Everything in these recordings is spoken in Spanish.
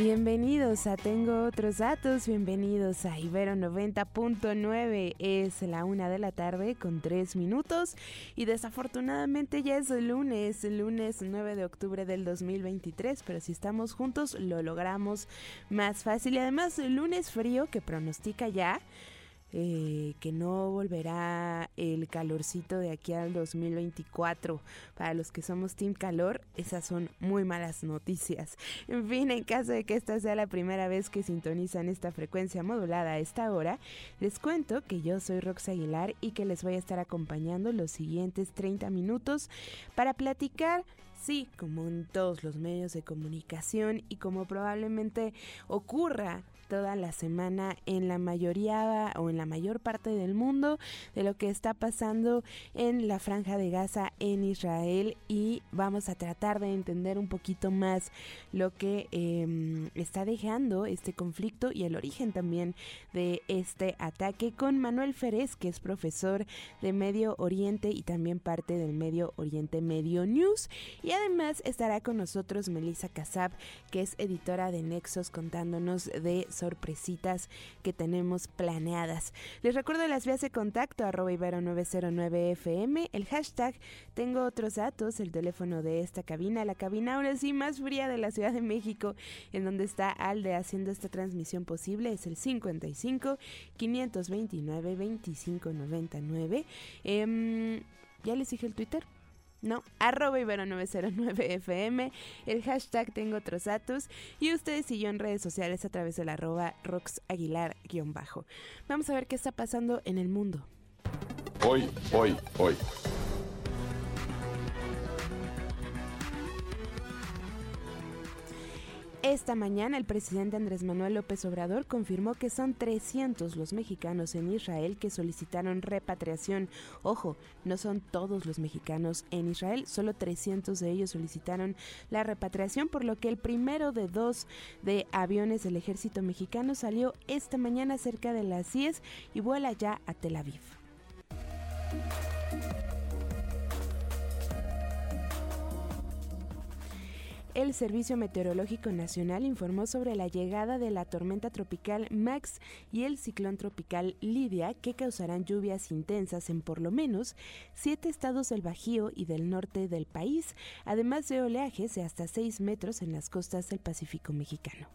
Bienvenidos a Tengo otros datos, bienvenidos a Ibero 90.9, es la una de la tarde con tres minutos y desafortunadamente ya es lunes, lunes 9 de octubre del 2023, pero si estamos juntos lo logramos más fácil y además lunes frío que pronostica ya eh, que no volverá el calorcito de aquí al 2024. Para los que somos Team Calor, esas son muy malas noticias. En fin, en caso de que esta sea la primera vez que sintonizan esta frecuencia modulada a esta hora, les cuento que yo soy Rox Aguilar y que les voy a estar acompañando los siguientes 30 minutos para platicar Sí, como en todos los medios de comunicación y como probablemente ocurra toda la semana en la mayoría o en la mayor parte del mundo de lo que está pasando en la franja de Gaza en Israel y vamos a tratar de entender un poquito más lo que em, está dejando este conflicto y el origen también de este ataque con Manuel Férez que es profesor de Medio Oriente y también parte del Medio Oriente Medio News. Y además estará con nosotros Melissa Casab que es editora de Nexos contándonos de sorpresitas que tenemos planeadas. Les recuerdo las vías de contacto arroba ibero909fm, el hashtag tengo otros datos, el teléfono de esta cabina, la cabina ahora sí más fría de la Ciudad de México, en donde está Alde haciendo esta transmisión posible, es el 55 529 2599. Eh, ya les dije el Twitter, no, arroba ibero909fm, el hashtag tengo otros datos y ustedes yo en redes sociales a través del arroba roxaguilar-bajo. Vamos a ver qué está pasando en el mundo. Hoy, hoy, hoy. Esta mañana el presidente Andrés Manuel López Obrador confirmó que son 300 los mexicanos en Israel que solicitaron repatriación. Ojo, no son todos los mexicanos en Israel, solo 300 de ellos solicitaron la repatriación, por lo que el primero de dos de aviones del ejército mexicano salió esta mañana cerca de las 10 y vuela ya a Tel Aviv. El Servicio Meteorológico Nacional informó sobre la llegada de la tormenta tropical Max y el ciclón tropical Lidia que causarán lluvias intensas en por lo menos siete estados del Bajío y del norte del país, además de oleajes de hasta 6 metros en las costas del Pacífico mexicano.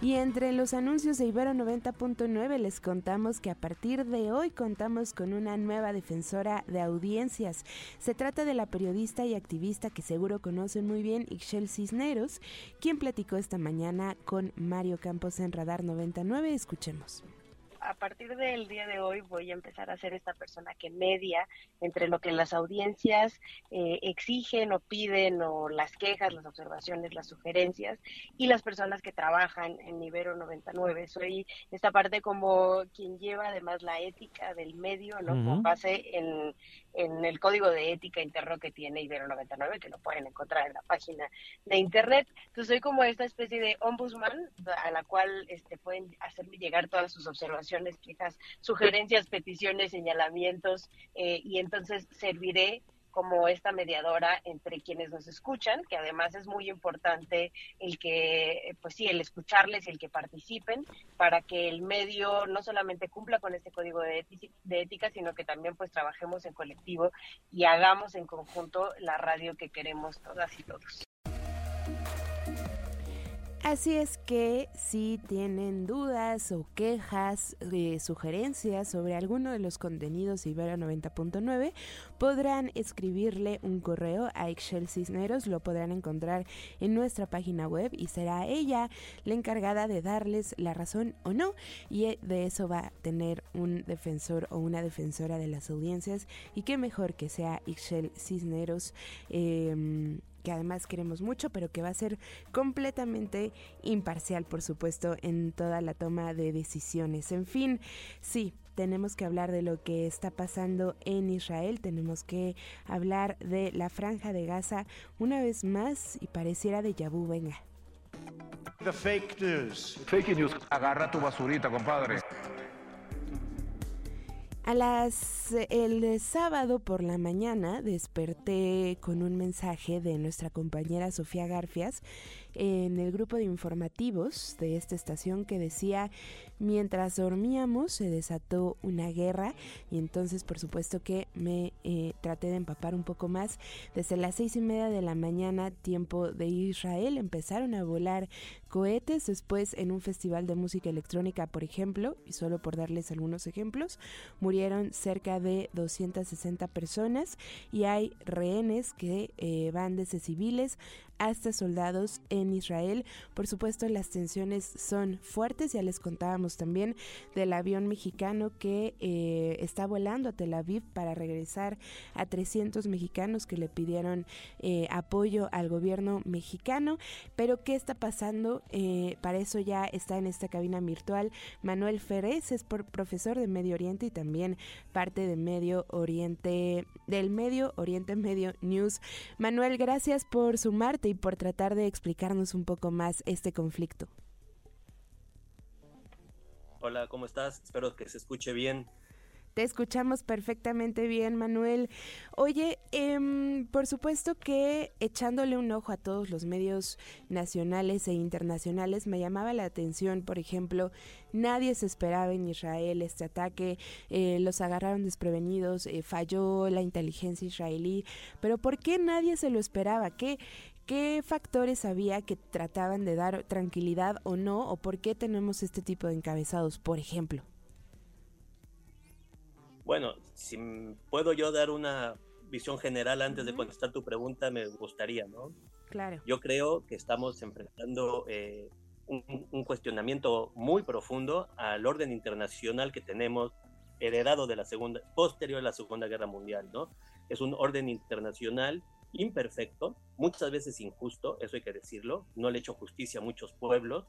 Y entre los anuncios de Ibero 90.9 les contamos que a partir de hoy contamos con una nueva defensora de audiencias. Se trata de la periodista y activista que seguro conocen muy bien, Ixchel Cisneros, quien platicó esta mañana con Mario Campos en Radar 99. Escuchemos a partir del día de hoy voy a empezar a ser esta persona que media entre lo que las audiencias eh, exigen o piden o las quejas, las observaciones, las sugerencias y las personas que trabajan en Ibero 99. Soy esta parte como quien lleva además la ética del medio, ¿no? Con base en, en el código de ética interno que tiene Ibero 99, que lo pueden encontrar en la página de internet. Entonces soy como esta especie de ombudsman a la cual este, pueden hacerme llegar todas sus observaciones, sugerencias, peticiones, señalamientos, eh, y entonces serviré como esta mediadora entre quienes nos escuchan, que además es muy importante el que, pues sí, el escucharles y el que participen para que el medio no solamente cumpla con este código de, de ética, sino que también pues trabajemos en colectivo y hagamos en conjunto la radio que queremos todas y todos. Así es que si tienen dudas o quejas, sugerencias sobre alguno de los contenidos de Ibero 90.9, podrán escribirle un correo a Excel Cisneros, lo podrán encontrar en nuestra página web y será ella la encargada de darles la razón o no. Y eh, de eso va a tener un defensor o una defensora de las audiencias y qué mejor que sea Excel Cisneros. Eh, que además queremos mucho, pero que va a ser completamente imparcial, por supuesto, en toda la toma de decisiones. En fin, sí, tenemos que hablar de lo que está pasando en Israel, tenemos que hablar de la franja de Gaza una vez más y pareciera de Yabu, venga. The fake news. Fake news. Agarra tu basurita, compadre. A las el sábado por la mañana desperté con un mensaje de nuestra compañera Sofía Garfias en el grupo de informativos de esta estación que decía mientras dormíamos se desató una guerra y entonces por supuesto que me eh, traté de empapar un poco más. Desde las seis y media de la mañana tiempo de Israel empezaron a volar cohetes. Después en un festival de música electrónica por ejemplo y solo por darles algunos ejemplos murieron cerca de 260 personas y hay rehenes que eh, van desde civiles hasta soldados en Israel. Por supuesto, las tensiones son fuertes. Ya les contábamos también del avión mexicano que eh, está volando a Tel Aviv para regresar a 300 mexicanos que le pidieron eh, apoyo al gobierno mexicano. Pero, ¿qué está pasando? Eh, para eso ya está en esta cabina virtual Manuel Ferez, es profesor de Medio Oriente y también parte de Medio Oriente, del Medio Oriente Medio News. Manuel, gracias por sumarte y por tratar de explicarnos un poco más este conflicto. Hola, ¿cómo estás? Espero que se escuche bien. Te escuchamos perfectamente bien, Manuel. Oye, em, por supuesto que echándole un ojo a todos los medios nacionales e internacionales, me llamaba la atención, por ejemplo, nadie se esperaba en Israel este ataque, eh, los agarraron desprevenidos, eh, falló la inteligencia israelí, pero ¿por qué nadie se lo esperaba? ¿Qué, ¿Qué factores había que trataban de dar tranquilidad o no? ¿O por qué tenemos este tipo de encabezados, por ejemplo? Bueno, si puedo yo dar una visión general antes de contestar tu pregunta, me gustaría, ¿no? Claro. Yo creo que estamos enfrentando eh, un, cuestionamiento muy profundo al orden internacional que tenemos heredado de la segunda, posterior a la Segunda Guerra Mundial, ¿no? Es un orden internacional imperfecto, muchas veces injusto, eso hay que decirlo, no le he hecho justicia a muchos pueblos,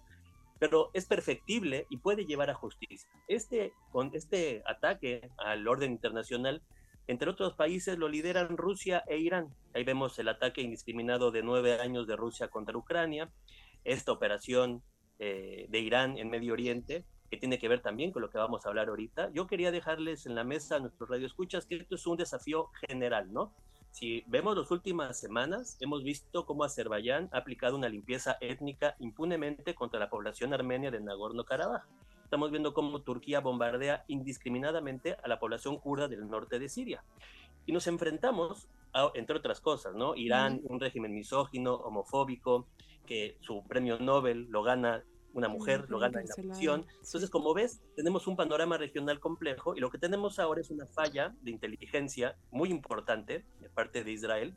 pero es perfectible y puede llevar a justicia. Este, con este ataque al orden internacional, entre otros países lo lideran Rusia e Irán. Ahí vemos el ataque indiscriminado de nueve años de Rusia contra Ucrania, esta operación eh, de Irán en Medio Oriente, que tiene que ver también con lo que vamos a hablar ahorita. Yo quería dejarles en la mesa a nuestros radioescuchas que esto es un desafío general, ¿no? Si vemos las últimas semanas, hemos visto cómo Azerbaiyán ha aplicado una limpieza étnica impunemente contra la población armenia de Nagorno-Karabaj. Estamos viendo cómo Turquía bombardea indiscriminadamente a la población kurda del norte de Siria. Y nos enfrentamos, a, entre otras cosas, ¿no? Irán, un régimen misógino, homofóbico, que su premio Nobel lo gana una mujer, lo gana en la prisión. Entonces, como ves, tenemos un panorama regional complejo y lo que tenemos ahora es una falla de inteligencia muy importante de parte de Israel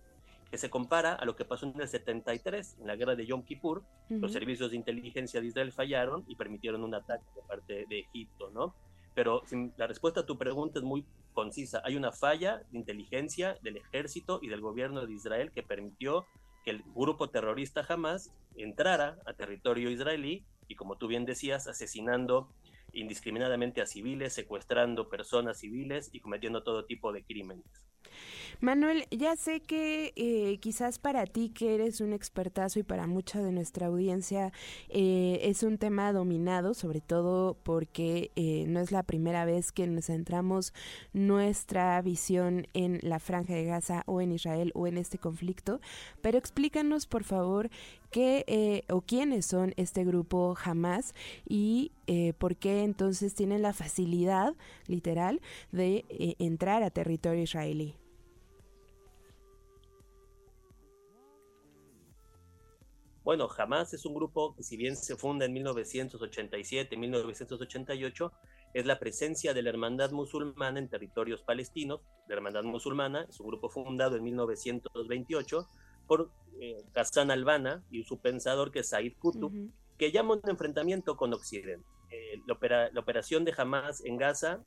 que se compara a lo que pasó en el 73, en la guerra de Yom Kippur. Los servicios de inteligencia de Israel fallaron y permitieron un ataque de parte de Egipto, ¿no? Pero la respuesta a tu pregunta es muy concisa. Hay una falla de inteligencia del ejército y del gobierno de Israel que permitió que el grupo terrorista Hamas entrara a territorio israelí y como tú bien decías, asesinando indiscriminadamente a civiles, secuestrando personas civiles y cometiendo todo tipo de crímenes. Manuel, ya sé que eh, quizás para ti que eres un expertazo y para mucha de nuestra audiencia eh, es un tema dominado, sobre todo porque eh, no es la primera vez que nos centramos nuestra visión en la franja de Gaza o en Israel o en este conflicto, pero explícanos por favor qué o quiénes son este grupo Hamas y por qué entonces tienen la facilidad literal de entrar a territorio israelí. Bueno, Hamas es un grupo que si bien se funda en 1987, 1988, es la presencia de la Hermandad Musulmana en territorios palestinos. La Hermandad Musulmana es un grupo fundado en 1928 por eh, Hassan Albana y su pensador que es Said Qutb, que llama un enfrentamiento con Occidente. Eh, la, la, operación de Hamas en Gaza,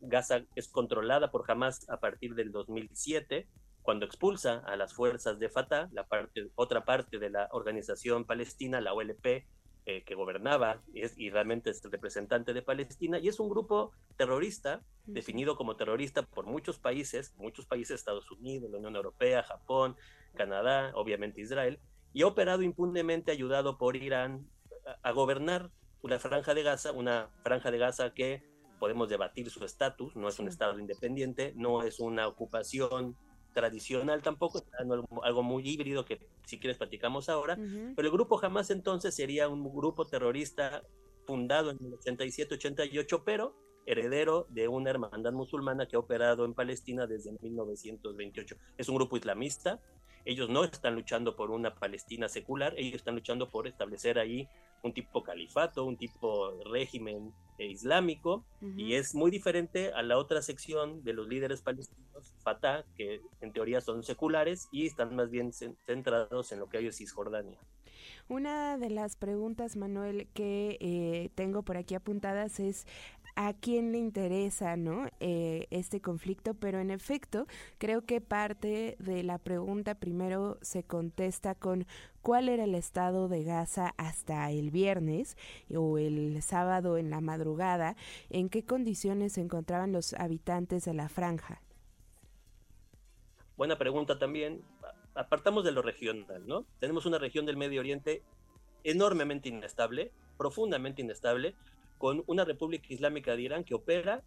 Gaza es controlada por Hamas a partir del 2007 cuando expulsa a las fuerzas de Fatah, la parte, otra parte de la organización palestina, la OLP, eh, que gobernaba y realmente es el representante de Palestina, y es un grupo terrorista, definido como terrorista por muchos países, muchos países, Estados Unidos, la Unión Europea, Japón, Canadá, obviamente Israel, y ha operado impunemente ayudado por Irán a, gobernar una franja de Gaza, una franja de Gaza que podemos debatir su estatus, no es un Estado independiente, no es una ocupación tradicional tampoco, algo muy híbrido que si quieres platicamos ahora, pero el grupo jamás entonces sería un grupo terrorista fundado en el 87-88, pero heredero de una hermandad musulmana que ha operado en Palestina desde 1928. Es un grupo islamista, ellos no están luchando por una Palestina secular, ellos están luchando por establecer ahí un tipo califato, un tipo régimen eh, islámico, y es muy diferente a la otra sección de los líderes palestinos, Fatah, que en teoría son seculares y están más bien centrados en lo que hay en Cisjordania. Una de las preguntas, Manuel, que eh, tengo por aquí apuntadas es a quién le interesa ¿no? Eh, este conflicto, pero en efecto creo que parte de la pregunta primero se contesta con cuál era el estado de Gaza hasta el viernes o el sábado en la madrugada, en qué condiciones se encontraban los habitantes de la franja. Buena pregunta también. Apartamos de lo regional, ¿no? Tenemos una región del Medio Oriente enormemente inestable, profundamente inestable, con una República Islámica de Irán que opera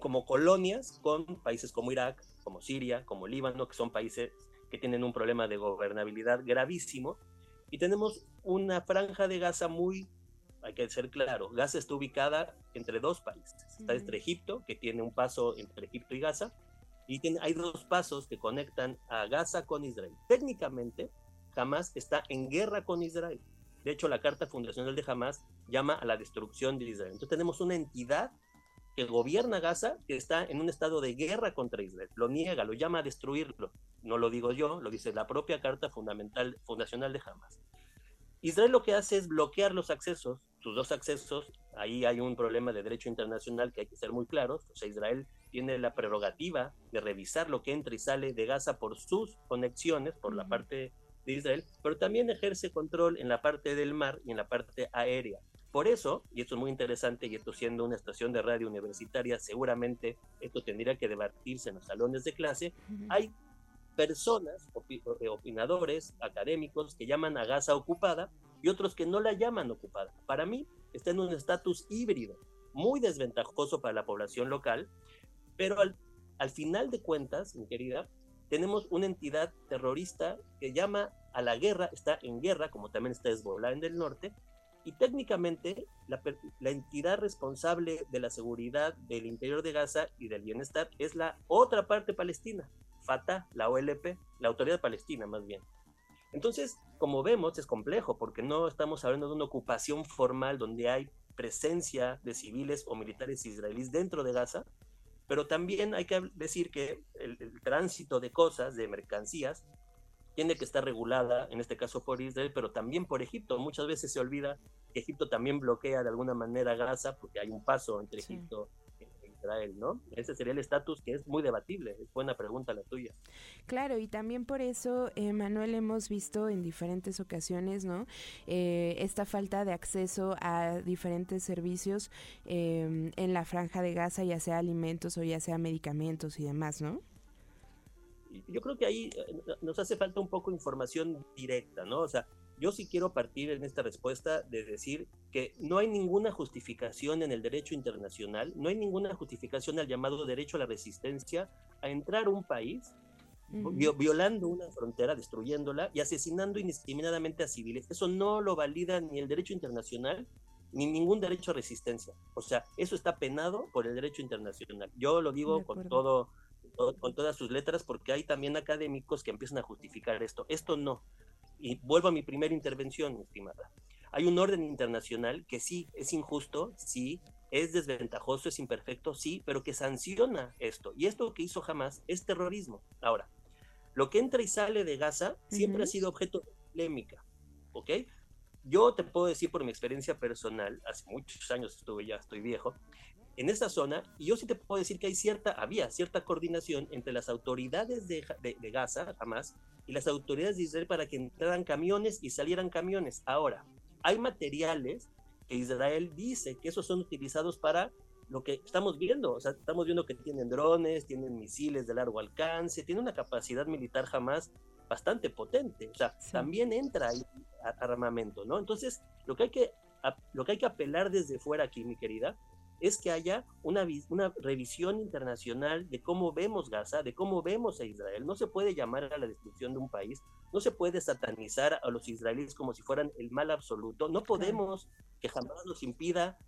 como colonias con países como Irak, como Siria, como Líbano, que son países que tienen un problema de gobernabilidad gravísimo. Y tenemos una franja de Gaza muy, hay que ser claro, Gaza está ubicada entre dos países. Está entre Egipto, que tiene un paso entre Egipto y Gaza, y tiene, hay dos pasos que conectan a Gaza con Israel. Técnicamente, Hamas está en guerra con Israel. De hecho, la Carta Fundacional de Hamas llama a la destrucción de Israel. Entonces tenemos una entidad que gobierna Gaza, que está en un estado de guerra contra Israel. Lo niega, lo llama a destruirlo. No lo digo yo, lo dice la propia Carta Fundamental, Fundacional de Hamas. Israel lo que hace es bloquear los accesos, sus dos accesos. Ahí hay un problema de derecho internacional que hay que ser muy claros. O sea, Israel tiene la prerrogativa de revisar lo que entra y sale de Gaza por sus conexiones, por la parte de Israel, pero también ejerce control en la parte del mar y en la parte aérea. Por eso, y esto es muy interesante, y esto siendo una estación de radio universitaria, seguramente esto tendría que debatirse en los salones de clase, hay personas, eh, opinadores, académicos, que llaman a Gaza ocupada y otros que no la llaman ocupada. Para mí, está en un estatus híbrido, muy desventajoso para la población local, pero al, al final de cuentas, mi querida, tenemos una entidad terrorista que llama a la guerra, está en guerra, como también está Hezbollah en el norte, y técnicamente la, entidad responsable de la seguridad del interior de Gaza y del bienestar es la otra parte palestina, Fatah, la OLP, la autoridad palestina más bien. Entonces, como vemos, es complejo porque no estamos hablando de una ocupación formal donde hay presencia de civiles o militares israelíes dentro de Gaza, pero también hay que decir que el, tránsito de cosas, de mercancías, tiene que estar regulada, en este caso por Israel, pero también por Egipto. Muchas veces se olvida que Egipto también bloquea de alguna manera Gaza, porque hay un paso entre Egipto Israel, ¿no? Ese sería el estatus que es muy debatible, es buena pregunta la tuya. Claro, y también por eso, eh, Manuel, hemos visto en diferentes ocasiones, ¿no? Eh, esta falta de acceso a diferentes servicios em, en la franja de Gaza, ya sea alimentos o ya sea medicamentos y demás, ¿no? Yo creo que ahí eh, nos hace falta un poco de información directa, ¿no? O sea, yo sí quiero partir en esta respuesta de decir que no hay ninguna justificación en el derecho internacional, no hay ninguna justificación al llamado derecho a la resistencia a entrar a un país violando una frontera, destruyéndola y asesinando indiscriminadamente a civiles. Eso no lo valida ni el derecho internacional ni ningún derecho a resistencia. O sea, eso está penado por el derecho internacional. Yo lo digo con todo con todas sus letras porque hay también académicos que empiezan a justificar esto. Esto no y vuelvo a mi primera intervención, estimada. Hay un orden internacional que sí es injusto, sí, es desventajoso, es imperfecto, sí, pero que sanciona esto. Y esto que hizo jamás es terrorismo. Ahora, lo que entra y sale de Gaza siempre ha sido objeto de polémica, ¿ok? Yo te puedo decir por mi experiencia personal, hace muchos años estuve ya, estoy viejo, en esa zona, y yo sí te puedo decir que hay cierta, había cierta coordinación entre las autoridades de, de, Gaza, jamás, y las autoridades de Israel para que entraran camiones y salieran camiones. Ahora, hay materiales que Israel dice que esos son utilizados para lo que estamos viendo. O sea, estamos viendo que tienen drones, tienen misiles de largo alcance, tienen una capacidad militar jamás bastante potente. O sea, también entra ahí armamento, ¿no? Entonces, lo que hay que, lo que hay que apelar desde fuera aquí, mi querida, es que haya una, una revisión internacional de cómo vemos Gaza, de cómo vemos a Israel. No se puede llamar a la destrucción de un país, no se puede satanizar a los israelíes como si fueran el mal absoluto. No podemos que jamás nos impida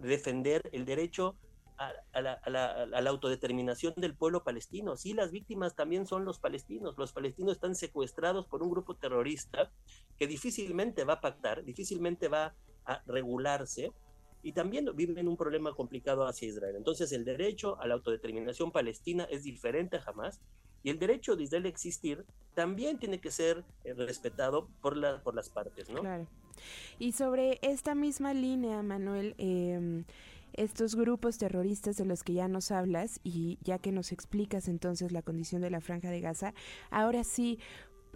defender el derecho a, la, autodeterminación del pueblo palestino. Sí, las víctimas también son los palestinos. Los palestinos están secuestrados por un grupo terrorista que difícilmente va a pactar, difícilmente va a regularse y también viven un problema complicado hacia Israel. Entonces el derecho a la autodeterminación palestina es diferente jamás y el derecho de Israel a existir también tiene que ser eh, respetado por, por las partes, ¿no? Claro. Y sobre esta misma línea, Manuel, eh, estos grupos terroristas de los que ya nos hablas y ya que nos explicas entonces la condición de la franja de Gaza, ahora sí,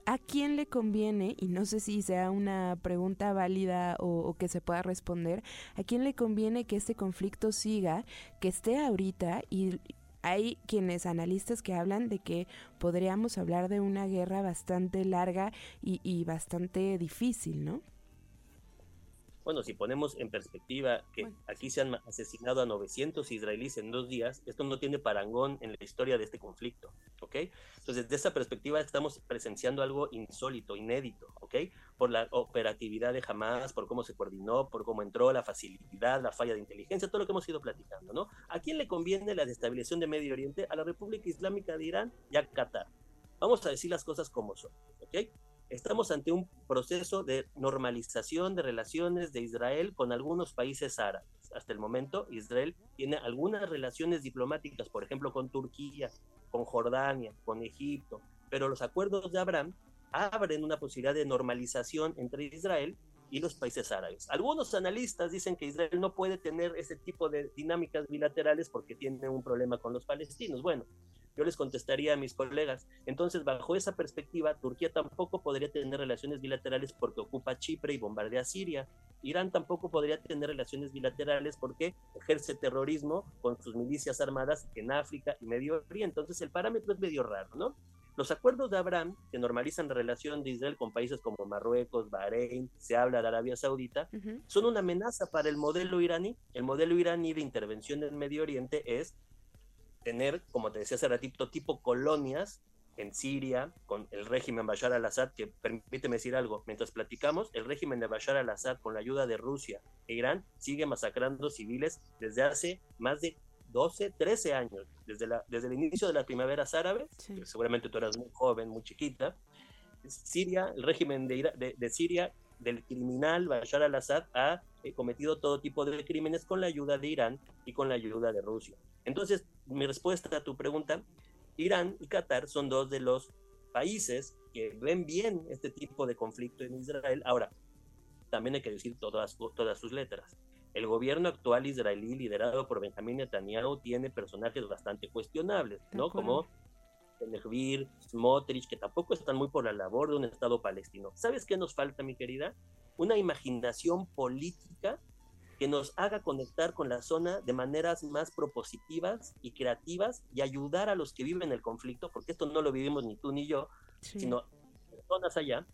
¿a quién le conviene, y no sé si sea una pregunta válida o, que se pueda responder, ¿a quién le conviene que este conflicto siga, que esté ahorita y hay quienes analistas que hablan de que podríamos hablar de una guerra bastante larga y, y bastante difícil, ¿no? Bueno, si ponemos en perspectiva que aquí se han asesinado a 900 israelíes en dos días, esto no tiene parangón en la historia de este conflicto, ¿ok? Entonces, desde esa perspectiva estamos presenciando algo insólito, inédito, ¿ok? Por la operatividad de Hamas, por cómo se coordinó, por cómo entró, la facilidad, la falla de inteligencia, todo lo que hemos ido platicando, ¿no? ¿A quién le conviene la destabilización de Medio Oriente? A la República Islámica de Irán y a Qatar. Vamos a decir las cosas como son, ¿ok? Estamos ante un proceso de normalización de relaciones de Israel con algunos países árabes. Hasta el momento, Israel tiene algunas relaciones diplomáticas, por ejemplo, con Turquía, con Jordania, con Egipto, pero los acuerdos de Abraham abren una posibilidad de normalización entre Israel y los países árabes. Algunos analistas dicen que Israel no puede tener ese tipo de dinámicas bilaterales porque tiene un problema con los palestinos. Bueno, yo les contestaría a mis colegas, entonces bajo esa perspectiva, Turquía tampoco podría tener relaciones bilaterales porque ocupa Chipre y bombardea Siria. Irán tampoco podría tener relaciones bilaterales porque ejerce terrorismo con sus milicias armadas en África y Medio Oriente. Entonces el parámetro es medio raro, ¿no? Los acuerdos de Abraham, que normalizan la relación de Israel con países como Marruecos, Bahrein, se habla de Arabia Saudita, son una amenaza para el modelo iraní. El modelo iraní de intervención en Medio Oriente es tener, como te decía hace ratito, tipo colonias en Siria con el régimen Bashar al-Assad, que permíteme decir algo, mientras platicamos, el régimen de Bashar al-Assad con la ayuda de Rusia e Irán sigue masacrando civiles desde hace más de 12, 13 años, desde, la, desde el inicio de las primaveras árabes, seguramente tú eras muy joven, muy chiquita, Siria, el régimen de, de Siria del criminal Bashar al-Assad ha eh, cometido todo tipo de crímenes con la ayuda de Irán y con la ayuda de Rusia. Entonces, mi respuesta a tu pregunta, Irán y Qatar son dos de los países que ven bien este tipo de conflicto en Israel. Ahora, también hay que decir todas, todas sus letras. El gobierno actual israelí, liderado por Benjamín Netanyahu, tiene personajes bastante cuestionables, ¿no? Como Benevir, Smotrich, que tampoco están muy por la labor de un Estado palestino. ¿Sabes qué nos falta, mi querida? Una imaginación política que nos haga conectar con la zona de maneras más propositivas y creativas y ayudar a los que viven el conflicto, porque esto no lo vivimos ni tú ni yo, sino personas allá.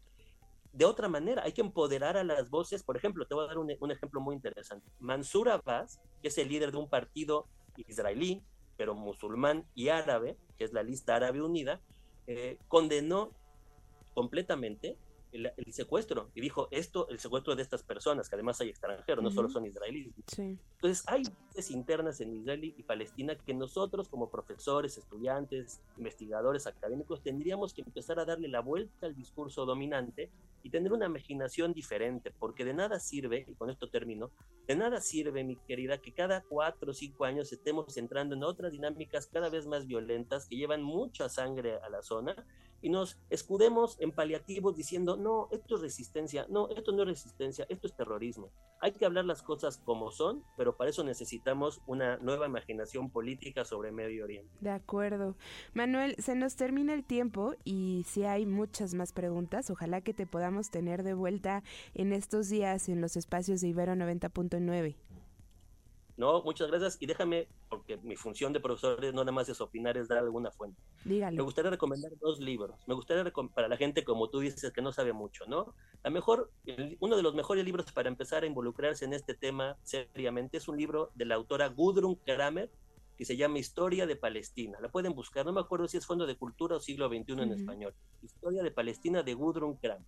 De otra manera, hay que empoderar a las voces. Por ejemplo, te voy a dar un, un ejemplo muy interesante. Mansur Abbas, que es el líder de un partido israelí, pero musulmán y árabe, que es la lista árabe unida, eh, condenó completamente el, secuestro y dijo esto, el secuestro de estas personas, que además hay extranjeros, no solo son israelíes. Entonces hay voces internas en Israel y Palestina que nosotros como profesores, estudiantes, investigadores, académicos, tendríamos que empezar a darle la vuelta al discurso dominante y tener una imaginación diferente, porque de nada sirve, y con esto termino, de nada sirve, mi querida, que cada cuatro o cinco años estemos entrando en otras dinámicas cada vez más violentas que llevan mucha sangre a la zona y nos escudemos en paliativos diciendo, no, esto es resistencia, no, esto no es resistencia, esto es terrorismo. Hay que hablar las cosas como son, pero para eso necesitamos una nueva imaginación política sobre Medio Oriente. De acuerdo. Manuel, se nos termina el tiempo y si hay muchas más preguntas, ojalá que te podamos tener de vuelta en estos días en los espacios de Ibero 90.9. No, muchas gracias. Y déjame, porque mi función de profesor no nada más es opinar, es dar alguna fuente. Dígalo. Me gustaría recomendar dos libros. Me gustaría para la gente como tú dices que no sabe mucho, ¿no? La mejor, uno de los mejores libros para empezar a involucrarse en este tema seriamente es un libro de la autora Gudrun Kramer que se llama Historia de Palestina. La pueden buscar, no me acuerdo si es Fondo de Cultura o Siglo XXI en español. Historia de Palestina de Gudrun Kramer.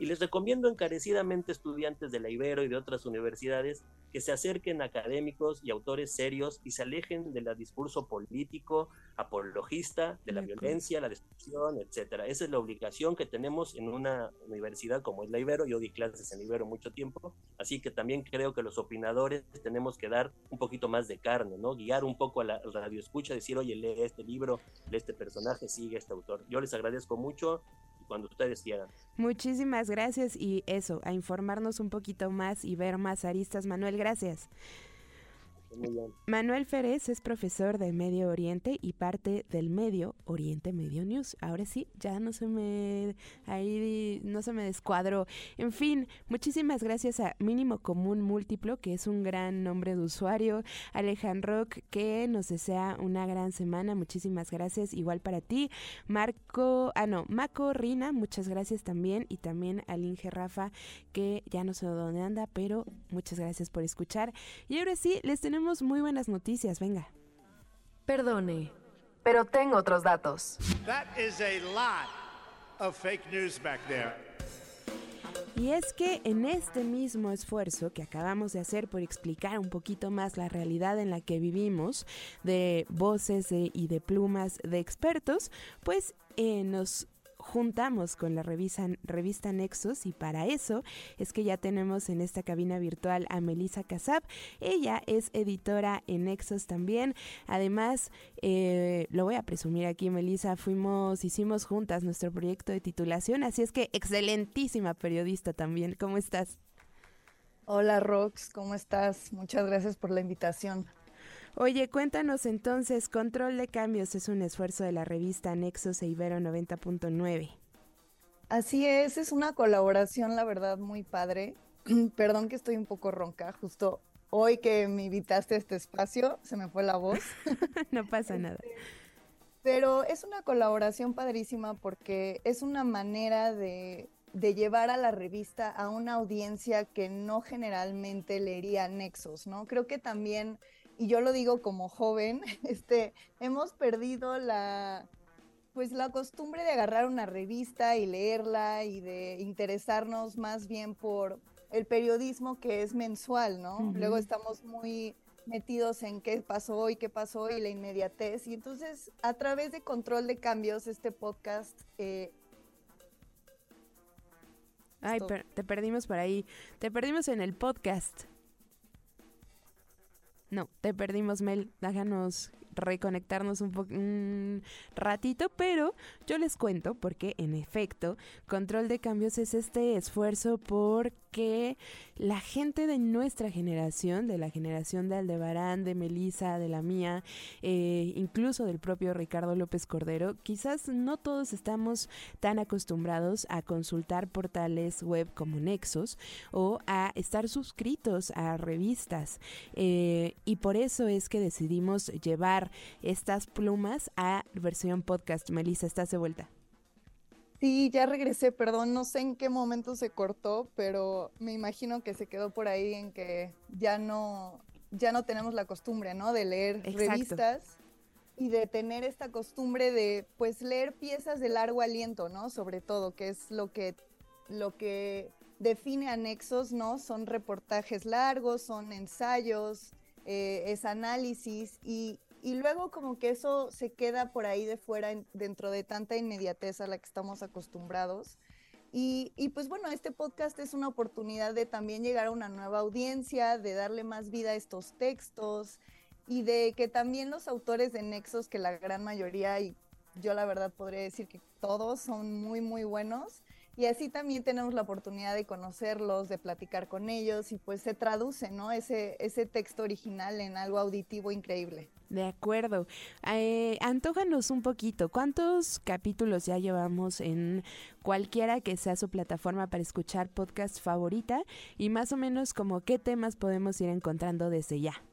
Y les recomiendo encarecidamente estudiantes de la Ibero y de otras universidades que se acerquen a académicos y autores serios y se alejen del discurso político, apologista, de la violencia, la destrucción, etcétera. Esa es la obligación que tenemos en una universidad como es la Ibero. Yo di clases en Ibero mucho tiempo, así que también creo que los opinadores tenemos que dar un poquito más de carne, ¿no? Guiar un poco a la radio escucha, decir, oye, lee este libro, lee este personaje, sigue este autor. Yo les agradezco mucho cuando ustedes quieran. Muchísimas gracias y eso, a informarnos un poquito más y ver más aristas. Manuel, gracias. Manuel Férez es profesor de Medio Oriente y parte del Medio Oriente Medio News. Ahora sí, ya no se me ahí no se me descuadró. En fin, muchísimas gracias a Mínimo Común Múltiplo, que es un gran nombre de usuario, Alejandro que nos desea una gran semana. Muchísimas gracias, igual para ti. Marco, ah no, Maco Rina, muchas gracias también y también al Inge Rafa que ya no sé dónde anda, pero muchas gracias por escuchar. Y ahora sí, les tenemos muy buenas noticias, venga. Perdone, pero tengo otros datos. Y es que en este mismo esfuerzo que acabamos de hacer por explicar un poquito más la realidad en la que vivimos, de voces y de plumas de expertos, pues eh, nos juntamos con la revista, revista Nexus y para eso es que ya tenemos en esta cabina virtual a Melissa Casab. Ella es editora en Nexus también. Además, eh, lo voy a presumir aquí, Melissa, fuimos, hicimos juntas nuestro proyecto de titulación, así es que excelentísima periodista también. ¿Cómo estás? Hola Rox, ¿cómo estás? Muchas gracias por la invitación. Oye, cuéntanos entonces, Control de Cambios es un esfuerzo de la revista Nexos e Ibero 90.9. Así es, es una colaboración, la verdad, muy padre. Perdón que estoy un poco ronca, justo hoy que me invitaste a este espacio, se me fue la voz. no pasa nada. Pero es una colaboración padrísima porque es una manera de, de, llevar a la revista a una audiencia que no generalmente leería Nexos, ¿no? Creo que también y yo lo digo como joven, este, hemos perdido la, pues la costumbre de agarrar una revista y leerla y de interesarnos más bien por el periodismo que es mensual, ¿no? Luego estamos muy metidos en qué pasó hoy, qué pasó y la inmediatez. Y entonces, a través de Control de Cambios, este podcast... Eh, Ay, te perdimos por ahí. Te perdimos en el podcast. No, te perdimos, Mel. Déjanos reconectarnos un, un ratito, pero yo les cuento porque en efecto, control de cambios es este esfuerzo por que la gente de nuestra generación, de la generación de Aldebarán, de Melisa, de la mía, eh, incluso del propio Ricardo López Cordero, quizás no todos estamos tan acostumbrados a consultar portales web como Nexos o a estar suscritos a revistas. Eh, y por eso es que decidimos llevar estas plumas a versión podcast. Melissa, ¿estás de vuelta? Sí, ya regresé, perdón, no sé en qué momento se cortó, pero me imagino que se quedó por ahí en que ya no, ya no tenemos la costumbre, ¿no? De leer revistas y de tener esta costumbre de, pues, leer piezas de largo aliento, ¿no? Sobre todo, que es lo que, lo que define anexos, ¿no? Son reportajes largos, son ensayos, eh, es análisis y, y luego como que eso se queda por ahí de fuera dentro de tanta inmediatez a la que estamos acostumbrados. Y, y, pues bueno, este podcast es una oportunidad de también llegar a una nueva audiencia, de darle más vida a estos textos y de que también los autores de Nexos, que la gran mayoría y yo la verdad podría decir que todos son muy, muy buenos. Y así también tenemos la oportunidad de conocerlos, de platicar con ellos y pues se traduce, ¿no? Ese, ese texto original en algo auditivo increíble. De acuerdo. Eh, antójanos un poquito. ¿Cuántos capítulos ya llevamos en cualquiera que sea su plataforma para escuchar podcast favorita? Y más o menos como qué temas podemos ir encontrando desde ya.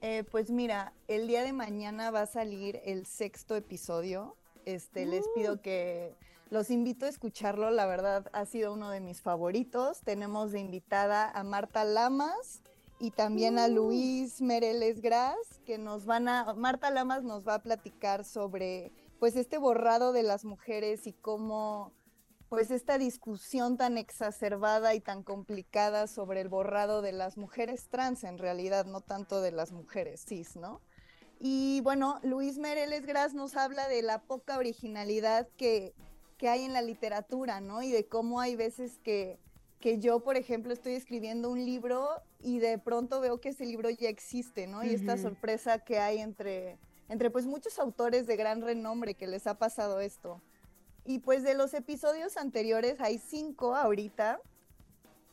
Eh, pues mira, el día de mañana va a salir el sexto episodio. Este, les pido uh. que los invito a escucharlo. La verdad ha sido uno de mis favoritos. Tenemos de invitada a Marta Lamas y también a. Luis Mereles Gras, que nos van a, Marta Lamas nos va a platicar sobre pues este borrado de las mujeres y cómo pues esta discusión tan exacerbada y tan complicada sobre el borrado de las mujeres trans en realidad, no tanto de las mujeres cis, ¿no? Y bueno, Luis Mereles Gras nos habla de la poca originalidad que, que hay en la literatura, ¿no? Y de cómo hay veces que, que yo, por ejemplo, estoy escribiendo un libro y de pronto veo que ese libro ya existe, ¿no? Y esta sorpresa que hay entre, entre pues muchos autores de gran renombre que les ha pasado esto. Y pues de los episodios anteriores hay cinco ahorita.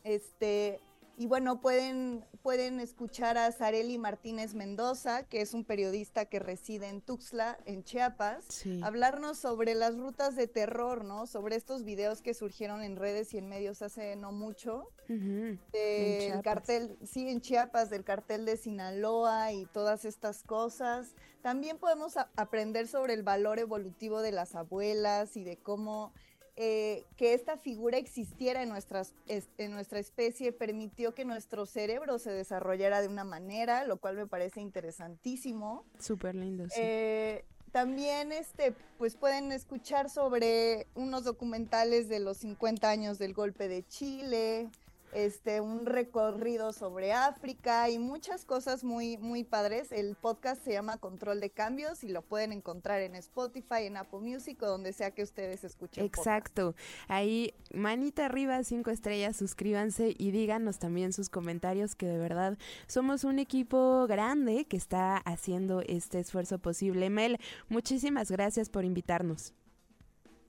Este, y bueno, pueden, pueden escuchar a Zareli Martínez Mendoza, que es un periodista que reside en Tuxtla, en Chiapas, hablarnos sobre las rutas de terror, ¿no? Sobre estos videos que surgieron en redes y en medios hace no mucho. Del cartel, sí, en Chiapas, del cartel de Sinaloa y todas estas cosas. También podemos aprender sobre el valor evolutivo de las abuelas y de cómo eh, que esta figura existiera en, nuestras, en nuestra especie permitió que nuestro cerebro se desarrollara de una manera, lo cual me parece interesantísimo. Súper lindo. Sí. Eh, también este, pues pueden escuchar sobre unos documentales de los 50 años del golpe de Chile, este, un recorrido sobre África y muchas cosas muy, muy padres. El podcast se llama Control de Cambios y lo pueden encontrar en Spotify, en Apple Music o donde sea que ustedes escuchen. Exacto. Ahí, manita arriba, cinco estrellas, suscríbanse y díganos también sus comentarios que de verdad somos un equipo grande que está haciendo este esfuerzo posible. Mel, muchísimas gracias por invitarnos.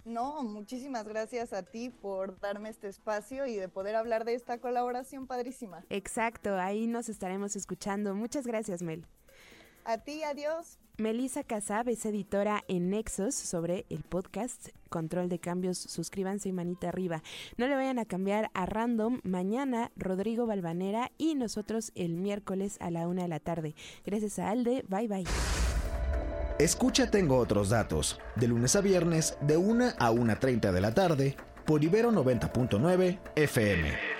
No, muchísimas gracias a ti por darme este espacio y de poder hablar de esta colaboración padrísima. Exacto, ahí nos estaremos escuchando. Muchas gracias, Mel. A ti, adiós. Melissa Casab es editora en Nexos sobre el podcast Control de Cambios. Suscríbanse y manita arriba. No le vayan a cambiar a Random mañana Rodrigo Balvanera y nosotros el miércoles a la una de la tarde. Gracias a Alde. Bye bye. Escucha Tengo otros datos, de lunes a viernes de 1 a 1.30 de la tarde por Ibero 90.9 FM.